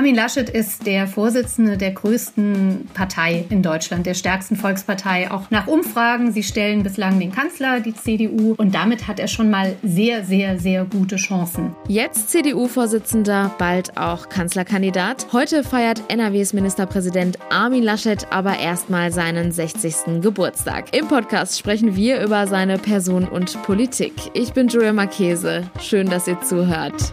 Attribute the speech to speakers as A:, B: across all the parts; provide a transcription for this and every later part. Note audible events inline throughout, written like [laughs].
A: Armin Laschet ist der Vorsitzende der größten Partei in Deutschland, der stärksten Volkspartei, auch nach Umfragen. Sie stellen bislang den Kanzler, die CDU, und damit hat er schon mal sehr, sehr, sehr gute Chancen.
B: Jetzt CDU-Vorsitzender, bald auch Kanzlerkandidat. Heute feiert NRWs Ministerpräsident Armin Laschet aber erstmal seinen 60. Geburtstag. Im Podcast sprechen wir über seine Person und Politik. Ich bin Julia Marchese. Schön, dass ihr zuhört.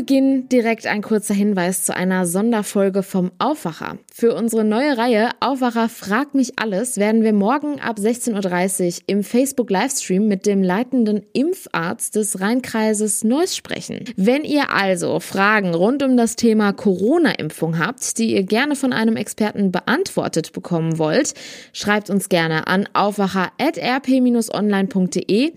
B: Beginn direkt ein kurzer Hinweis zu einer Sonderfolge vom Aufwacher. Für unsere neue Reihe Aufwacher fragt mich alles werden wir morgen ab 16.30 Uhr im Facebook Livestream mit dem leitenden Impfarzt des Rheinkreises Neuss sprechen. Wenn ihr also Fragen rund um das Thema Corona-Impfung habt, die ihr gerne von einem Experten beantwortet bekommen wollt, schreibt uns gerne an aufwacher.rp-online.de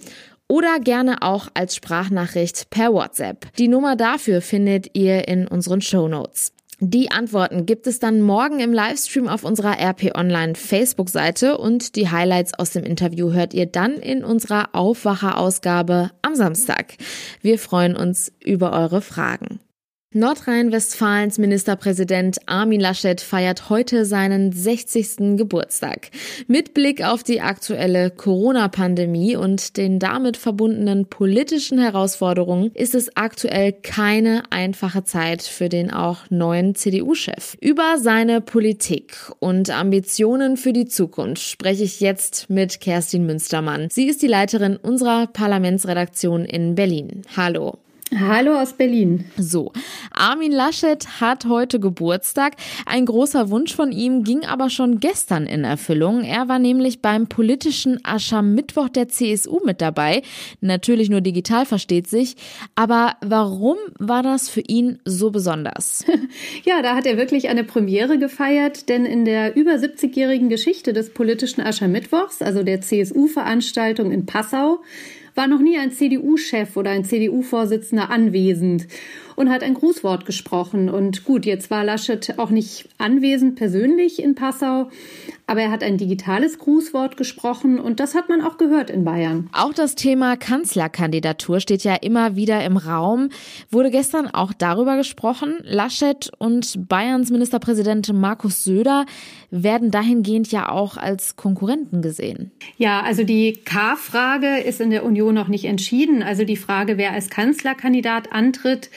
B: oder gerne auch als Sprachnachricht per WhatsApp. Die Nummer dafür findet ihr in unseren Show Notes. Die Antworten gibt es dann morgen im Livestream auf unserer RP Online Facebook-Seite und die Highlights aus dem Interview hört ihr dann in unserer Aufwacher-Ausgabe am Samstag. Wir freuen uns über eure Fragen. Nordrhein-Westfalens Ministerpräsident Armin Laschet feiert heute seinen 60. Geburtstag. Mit Blick auf die aktuelle Corona-Pandemie und den damit verbundenen politischen Herausforderungen ist es aktuell keine einfache Zeit für den auch neuen CDU-Chef. Über seine Politik und Ambitionen für die Zukunft spreche ich jetzt mit Kerstin Münstermann. Sie ist die Leiterin unserer Parlamentsredaktion in Berlin. Hallo.
A: Hallo aus Berlin.
B: So, Armin Laschet hat heute Geburtstag. Ein großer Wunsch von ihm ging aber schon gestern in Erfüllung. Er war nämlich beim politischen Aschermittwoch der CSU mit dabei. Natürlich nur digital versteht sich. Aber warum war das für ihn so besonders? [laughs]
A: Ja, da hat er wirklich eine Premiere gefeiert, denn in der über 70-jährigen Geschichte des politischen Aschermittwochs, also der CSU-Veranstaltung in Passau, war noch nie ein CDU-Chef oder ein CDU-Vorsitzender anwesend und hat ein Grußwort gesprochen. Und gut, jetzt war Laschet auch nicht anwesend persönlich in Passau, aber er hat ein digitales Grußwort gesprochen und das hat man auch gehört in Bayern.
B: Auch das Thema Kanzlerkandidatur steht ja immer wieder im Raum. Wurde gestern auch darüber gesprochen. Laschet und Bayerns Ministerpräsident Markus Söder werden dahingehend ja auch als Konkurrenten gesehen.
A: Ja, also die K-Frage ist in der Union noch nicht entschieden. Also die Frage, wer als Kanzlerkandidat antritt.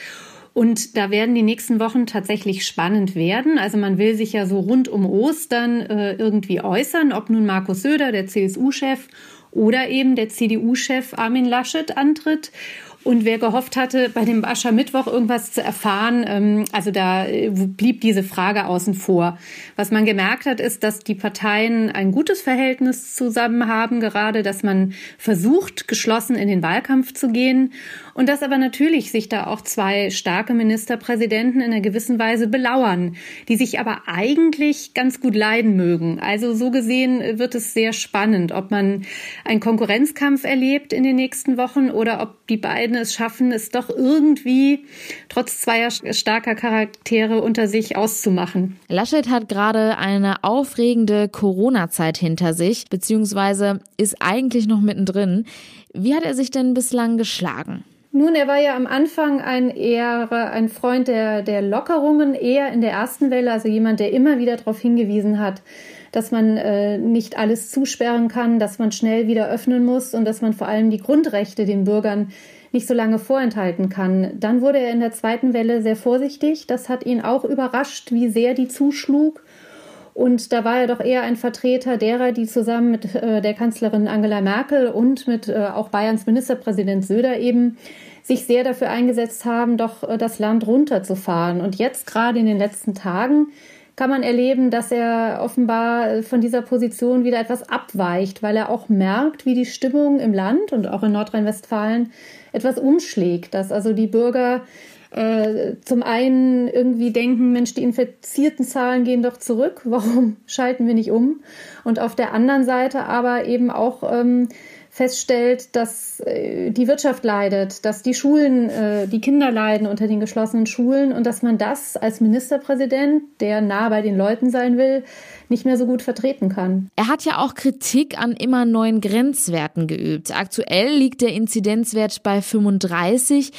A: Und da werden die nächsten Wochen tatsächlich spannend werden. Also man will sich ja so rund um Ostern äh, irgendwie äußern, ob nun Markus Söder, der CSU-Chef, oder eben der CDU-Chef Armin Laschet antritt. Und wer gehofft hatte, bei dem Aschermittwoch irgendwas zu erfahren, ähm, also da äh, blieb diese Frage außen vor. Was man gemerkt hat, ist, dass die Parteien ein gutes Verhältnis zusammen haben, gerade, dass man versucht, geschlossen in den Wahlkampf zu gehen und dass aber natürlich sich da auch zwei starke Ministerpräsidenten in einer gewissen Weise belauern, die sich aber eigentlich ganz gut leiden mögen. Also so gesehen wird es sehr spannend, ob man einen Konkurrenzkampf erlebt in den nächsten Wochen oder ob die beiden es schaffen, es doch irgendwie trotz zweier starker Charaktere unter sich auszumachen.
B: Laschet hat gerade eine aufregende Corona-Zeit hinter sich, beziehungsweise ist eigentlich noch mittendrin. Wie hat er sich denn bislang geschlagen?
A: Nun, er war ja am Anfang ein eher ein Freund der, der Lockerungen, eher in der ersten Welle, also jemand, der immer wieder darauf hingewiesen hat, dass man äh, nicht alles zusperren kann, dass man schnell wieder öffnen muss und dass man vor allem die Grundrechte den Bürgern nicht so lange vorenthalten kann. Dann wurde er in der zweiten Welle sehr vorsichtig. Das hat ihn auch überrascht, wie sehr die zuschlug. Und da war er doch eher ein Vertreter derer, die zusammen mit äh, der Kanzlerin Angela Merkel und mit äh, auch Bayerns Ministerpräsident Söder eben sich sehr dafür eingesetzt haben, doch äh, das Land runterzufahren. Und jetzt gerade in den letzten Tagen kann man erleben, dass er offenbar äh, von dieser Position wieder etwas abweicht, weil er auch merkt, wie die Stimmung im Land und auch in Nordrhein-Westfalen etwas umschlägt, dass also die Bürger äh, zum einen irgendwie denken, Mensch, die infizierten Zahlen gehen doch zurück, warum [laughs] schalten wir nicht um? Und auf der anderen Seite aber eben auch ähm, feststellt, dass äh, die Wirtschaft leidet, dass die Schulen, äh, die Kinder leiden unter den geschlossenen Schulen und dass man das als Ministerpräsident, der nah bei den Leuten sein will, nicht mehr so gut vertreten kann.
B: Er hat ja auch Kritik an immer neuen Grenzwerten geübt. Aktuell liegt der Inzidenzwert bei 35.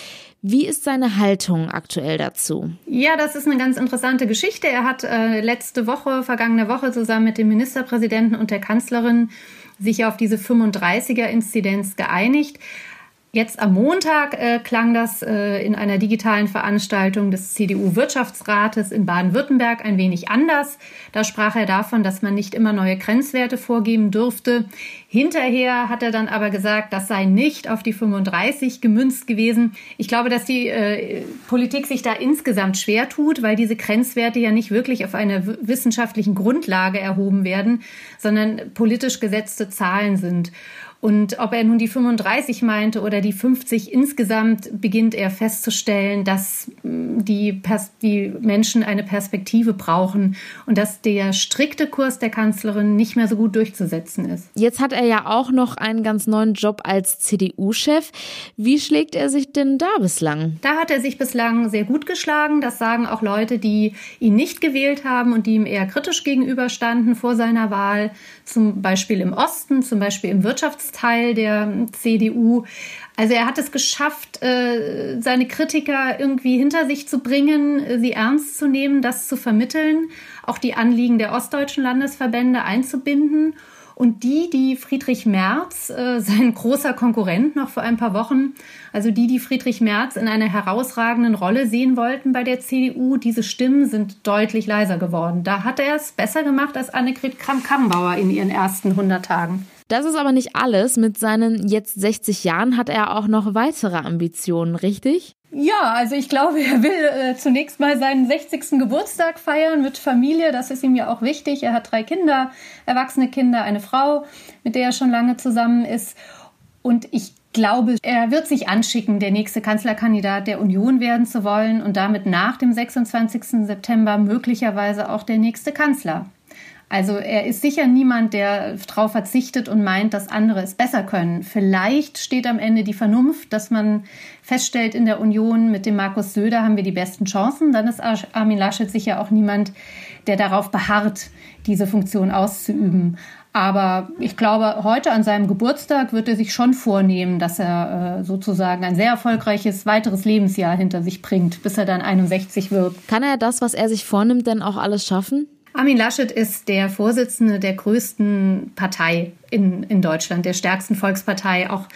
B: Wie ist seine Haltung aktuell dazu?
A: Ja, das ist eine ganz interessante Geschichte. Er hat äh, letzte Woche, vergangene Woche zusammen mit dem Ministerpräsidenten und der Kanzlerin sich auf diese 35er-Inzidenz geeinigt. Jetzt am Montag äh, klang das äh, in einer digitalen Veranstaltung des CDU-Wirtschaftsrates in Baden-Württemberg ein wenig anders. Da sprach er davon, dass man nicht immer neue Grenzwerte vorgeben dürfte. Hinterher hat er dann aber gesagt, das sei nicht auf die 35 gemünzt gewesen. Ich glaube, dass die äh, Politik sich da insgesamt schwer tut, weil diese Grenzwerte ja nicht wirklich auf einer wissenschaftlichen Grundlage erhoben werden, sondern politisch gesetzte Zahlen sind. Und ob er nun die 35 meinte oder die 50 insgesamt, beginnt er festzustellen, dass mm, die, Pers die Menschen eine Perspektive brauchen und dass der strikte Kurs der Kanzlerin nicht mehr so gut durchzusetzen ist.
B: Jetzt hat er ja auch noch einen ganz neuen Job als CDU-Chef. Wie schlägt er sich denn da bislang?
A: Da hat er sich bislang sehr gut geschlagen. Das sagen auch Leute, die ihn nicht gewählt haben und die ihm eher kritisch gegenüberstanden vor seiner Wahl, zum Beispiel im Osten, zum Beispiel im Wirtschafts Teil der CDU. Also er hat es geschafft, äh, seine Kritiker irgendwie hinter sich zu bringen, sie ernst zu nehmen, das zu vermitteln, auch die Anliegen der ostdeutschen Landesverbände einzubinden. Und die, die Friedrich Merz, äh, sein großer Konkurrent noch vor ein paar Wochen, also die, die Friedrich Merz in einer herausragenden Rolle sehen wollten bei der CDU, diese Stimmen sind deutlich leiser geworden. Da hat er es besser gemacht als Annegret Kramp-Karrenbauer in ihren ersten 100 Tagen.
B: Das ist aber nicht alles. Mit seinen jetzt 60 Jahren hat er auch noch weitere Ambitionen, richtig?
A: Ja, also ich glaube, er will äh, zunächst mal seinen 60. Geburtstag feiern mit Familie. Das ist ihm ja auch wichtig. Er hat drei Kinder, erwachsene Kinder, eine Frau, mit der er schon lange zusammen ist. Und ich glaube, er wird sich anschicken, der nächste Kanzlerkandidat der Union werden zu wollen und damit nach dem 26. September möglicherweise auch der nächste Kanzler. Also er ist sicher niemand, der darauf verzichtet und meint, dass andere es besser können. Vielleicht steht am Ende die Vernunft, dass man feststellt, in der Union mit dem Markus Söder haben wir die besten Chancen. Dann ist Armin Laschet sicher auch niemand, der darauf beharrt, diese Funktion auszuüben. Aber ich glaube, heute an seinem Geburtstag wird er sich schon vornehmen, dass er äh, sozusagen ein sehr erfolgreiches weiteres Lebensjahr hinter sich bringt, bis er dann 61 wird.
B: Kann er das, was er sich vornimmt, denn auch alles schaffen?
A: Armin Laschet ist der Vorsitzende der größten Partei in, in Deutschland, der stärksten Volkspartei, auch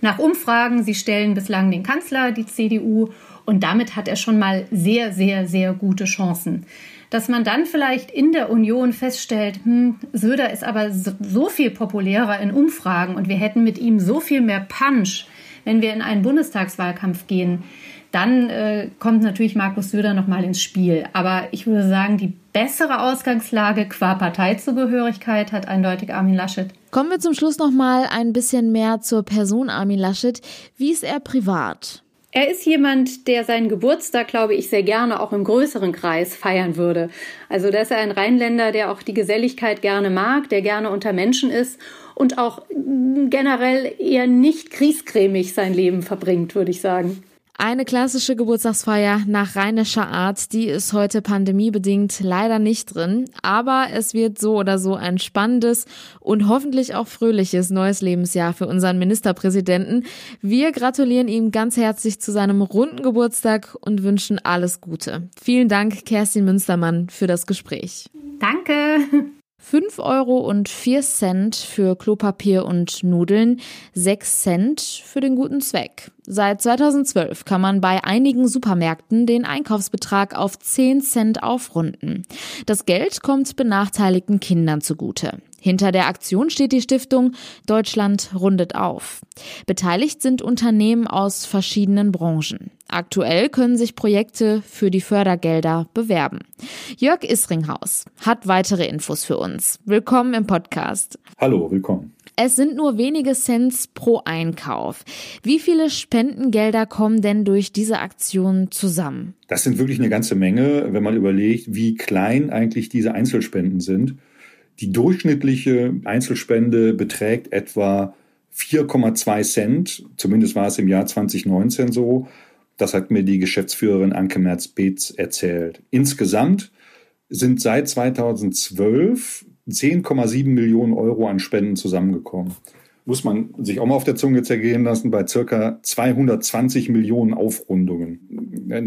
A: nach Umfragen. Sie stellen bislang den Kanzler, die CDU, und damit hat er schon mal sehr, sehr, sehr gute Chancen. Dass man dann vielleicht in der Union feststellt, hm, Söder ist aber so viel populärer in Umfragen und wir hätten mit ihm so viel mehr Punch, wenn wir in einen Bundestagswahlkampf gehen, dann äh, kommt natürlich Markus Söder nochmal ins Spiel. Aber ich würde sagen, die bessere Ausgangslage qua Parteizugehörigkeit hat eindeutig Armin Laschet.
B: Kommen wir zum Schluss nochmal ein bisschen mehr zur Person Armin Laschet. Wie ist er privat?
A: Er ist jemand, der seinen Geburtstag, glaube ich, sehr gerne auch im größeren Kreis feiern würde. Also, dass er ein Rheinländer, der auch die Geselligkeit gerne mag, der gerne unter Menschen ist und auch generell eher nicht kriescremig sein Leben verbringt, würde ich sagen.
B: Eine klassische Geburtstagsfeier nach rheinischer Art, die ist heute pandemiebedingt leider nicht drin, aber es wird so oder so ein spannendes und hoffentlich auch fröhliches neues Lebensjahr für unseren Ministerpräsidenten. Wir gratulieren ihm ganz herzlich zu seinem runden Geburtstag und wünschen alles Gute. Vielen Dank, Kerstin Münstermann, für das Gespräch.
A: Danke.
B: 5 Euro und 4 Cent für Klopapier und Nudeln, 6 Cent für den guten Zweck. Seit 2012 kann man bei einigen Supermärkten den Einkaufsbetrag auf 10 Cent aufrunden. Das Geld kommt benachteiligten Kindern zugute. Hinter der Aktion steht die Stiftung Deutschland rundet auf. Beteiligt sind Unternehmen aus verschiedenen Branchen. Aktuell können sich Projekte für die Fördergelder bewerben. Jörg Isringhaus hat weitere Infos für uns. Willkommen im Podcast.
C: Hallo, willkommen.
B: Es sind nur wenige Cents pro Einkauf. Wie viele Spendengelder kommen denn durch diese Aktion zusammen?
C: Das sind wirklich eine ganze Menge, wenn man überlegt, wie klein eigentlich diese Einzelspenden sind. Die durchschnittliche Einzelspende beträgt etwa 4,2 Cent, zumindest war es im Jahr 2019 so. Das hat mir die Geschäftsführerin Anke Merz-Beetz erzählt. Insgesamt sind seit 2012 10,7 Millionen Euro an Spenden zusammengekommen muss man sich auch mal auf der Zunge zergehen lassen, bei circa 220 Millionen Aufrundungen.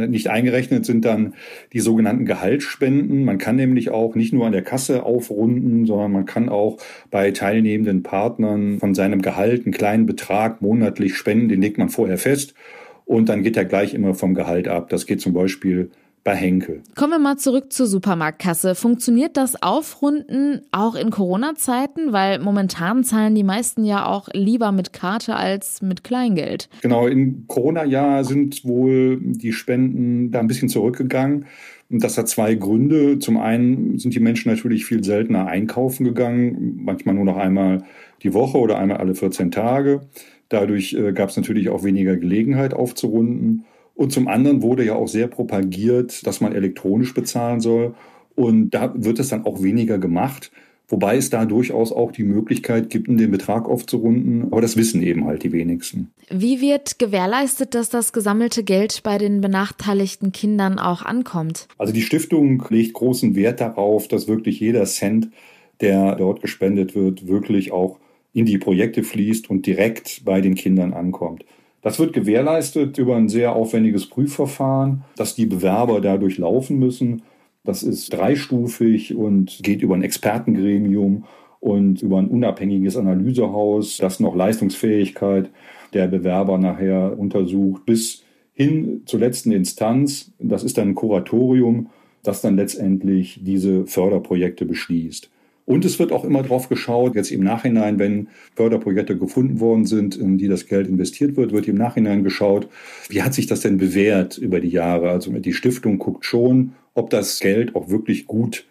C: Nicht eingerechnet sind dann die sogenannten Gehaltsspenden. Man kann nämlich auch nicht nur an der Kasse aufrunden, sondern man kann auch bei teilnehmenden Partnern von seinem Gehalt einen kleinen Betrag monatlich spenden. Den legt man vorher fest und dann geht er gleich immer vom Gehalt ab. Das geht zum Beispiel bei Henkel.
B: Kommen wir mal zurück zur Supermarktkasse. Funktioniert das Aufrunden auch in Corona-Zeiten? Weil momentan zahlen die meisten ja auch lieber mit Karte als mit Kleingeld.
C: Genau, im Corona-Jahr sind wohl die Spenden da ein bisschen zurückgegangen. Und das hat zwei Gründe. Zum einen sind die Menschen natürlich viel seltener einkaufen gegangen, manchmal nur noch einmal die Woche oder einmal alle 14 Tage. Dadurch äh, gab es natürlich auch weniger Gelegenheit aufzurunden. Und zum anderen wurde ja auch sehr propagiert, dass man elektronisch bezahlen soll. Und da wird es dann auch weniger gemacht. Wobei es da durchaus auch die Möglichkeit gibt, den Betrag aufzurunden. Aber das wissen eben halt die wenigsten.
B: Wie wird gewährleistet, dass das gesammelte Geld bei den benachteiligten Kindern auch ankommt?
C: Also die Stiftung legt großen Wert darauf, dass wirklich jeder Cent, der dort gespendet wird, wirklich auch in die Projekte fließt und direkt bei den Kindern ankommt. Das wird gewährleistet über ein sehr aufwendiges Prüfverfahren, das die Bewerber dadurch laufen müssen. Das ist dreistufig und geht über ein Expertengremium und über ein unabhängiges Analysehaus, das noch Leistungsfähigkeit der Bewerber nachher untersucht, bis hin zur letzten Instanz. Das ist dann ein Kuratorium, das dann letztendlich diese Förderprojekte beschließt. Und es wird auch immer drauf geschaut, jetzt im Nachhinein, wenn Förderprojekte gefunden worden sind, in die das Geld investiert wird, wird im Nachhinein geschaut, wie hat sich das denn bewährt über die Jahre? Also die Stiftung guckt schon, ob das Geld auch wirklich gut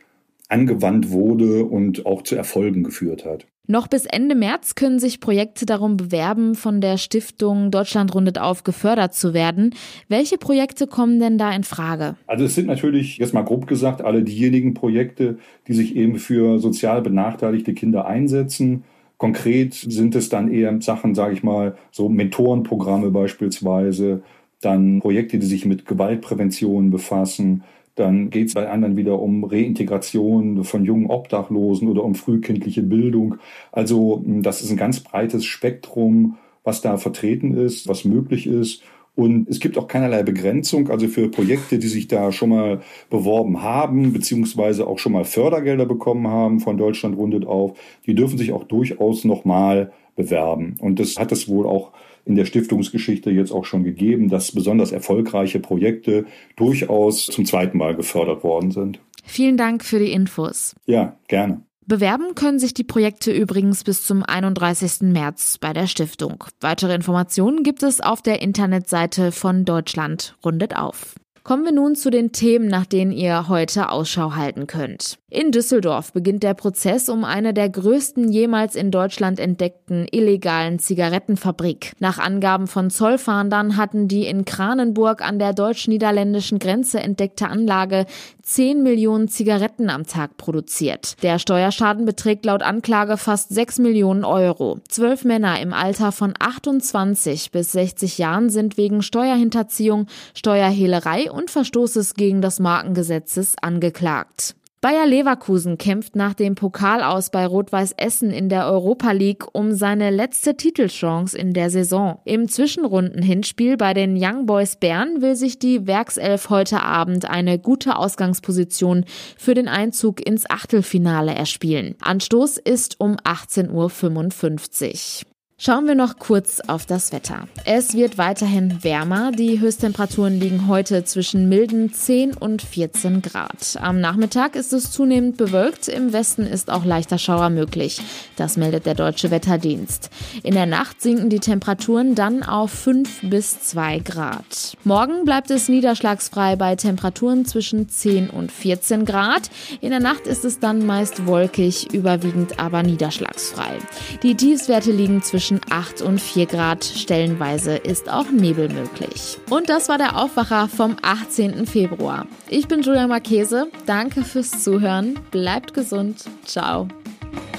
C: angewandt wurde und auch zu Erfolgen geführt hat.
B: Noch bis Ende März können sich Projekte darum bewerben, von der Stiftung Deutschland rundet auf gefördert zu werden. Welche Projekte kommen denn da in Frage?
C: Also es sind natürlich, jetzt mal grob gesagt, alle diejenigen Projekte, die sich eben für sozial benachteiligte Kinder einsetzen. Konkret sind es dann eher Sachen, sage ich mal, so Mentorenprogramme beispielsweise, dann Projekte, die sich mit Gewaltprävention befassen, dann geht es bei anderen wieder um Reintegration von jungen Obdachlosen oder um frühkindliche Bildung. Also hm, das ist ein ganz breites Spektrum, was da vertreten ist, was möglich ist. Und es gibt auch keinerlei Begrenzung, also für Projekte, die sich da schon mal beworben haben, beziehungsweise auch schon mal Fördergelder bekommen haben von Deutschland rundet auf, die dürfen sich auch durchaus nochmal bewerben. Und das hat es wohl auch in der Stiftungsgeschichte jetzt auch schon gegeben, dass besonders erfolgreiche Projekte durchaus zum zweiten Mal gefördert worden sind.
B: Vielen Dank für die Infos.
C: Ja, gerne.
B: Bewerben können sich die Projekte übrigens bis zum 31. März bei der Stiftung. Weitere Informationen gibt es auf der Internetseite von Deutschland rundet auf. Kommen wir nun zu den Themen, nach denen ihr heute Ausschau halten könnt. In Düsseldorf beginnt der Prozess um eine der größten jemals in Deutschland entdeckten illegalen Zigarettenfabrik. Nach Angaben von Zollfahndern hatten die in Kranenburg an der deutsch-niederländischen Grenze entdeckte Anlage 10 Millionen Zigaretten am Tag produziert. Der Steuerschaden beträgt laut Anklage fast 6 Millionen Euro. Zwölf Männer im Alter von 28 bis 60 Jahren sind wegen Steuerhinterziehung, Steuerhehlerei und Verstoßes gegen das Markengesetzes angeklagt. Bayer Leverkusen kämpft nach dem Pokal aus bei Rot-Weiß Essen in der Europa League um seine letzte Titelchance in der Saison. Im Zwischenrunden-Hinspiel bei den Young Boys Bern will sich die Werkself heute Abend eine gute Ausgangsposition für den Einzug ins Achtelfinale erspielen. Anstoß ist um 18.55 Uhr. Schauen wir noch kurz auf das Wetter. Es wird weiterhin wärmer. Die Höchsttemperaturen liegen heute zwischen milden 10 und 14 Grad. Am Nachmittag ist es zunehmend bewölkt. Im Westen ist auch leichter Schauer möglich. Das meldet der Deutsche Wetterdienst. In der Nacht sinken die Temperaturen dann auf 5 bis 2 Grad. Morgen bleibt es niederschlagsfrei bei Temperaturen zwischen 10 und 14 Grad. In der Nacht ist es dann meist wolkig, überwiegend aber niederschlagsfrei. Die Tiefswerte liegen zwischen zwischen 8 und 4 Grad. Stellenweise ist auch Nebel möglich. Und das war der Aufwacher vom 18. Februar. Ich bin Julia Marchese. Danke fürs Zuhören. Bleibt gesund. Ciao.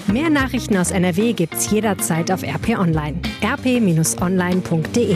D: Mehr Nachrichten aus NRW gibt's jederzeit auf RP Online. rp-online.de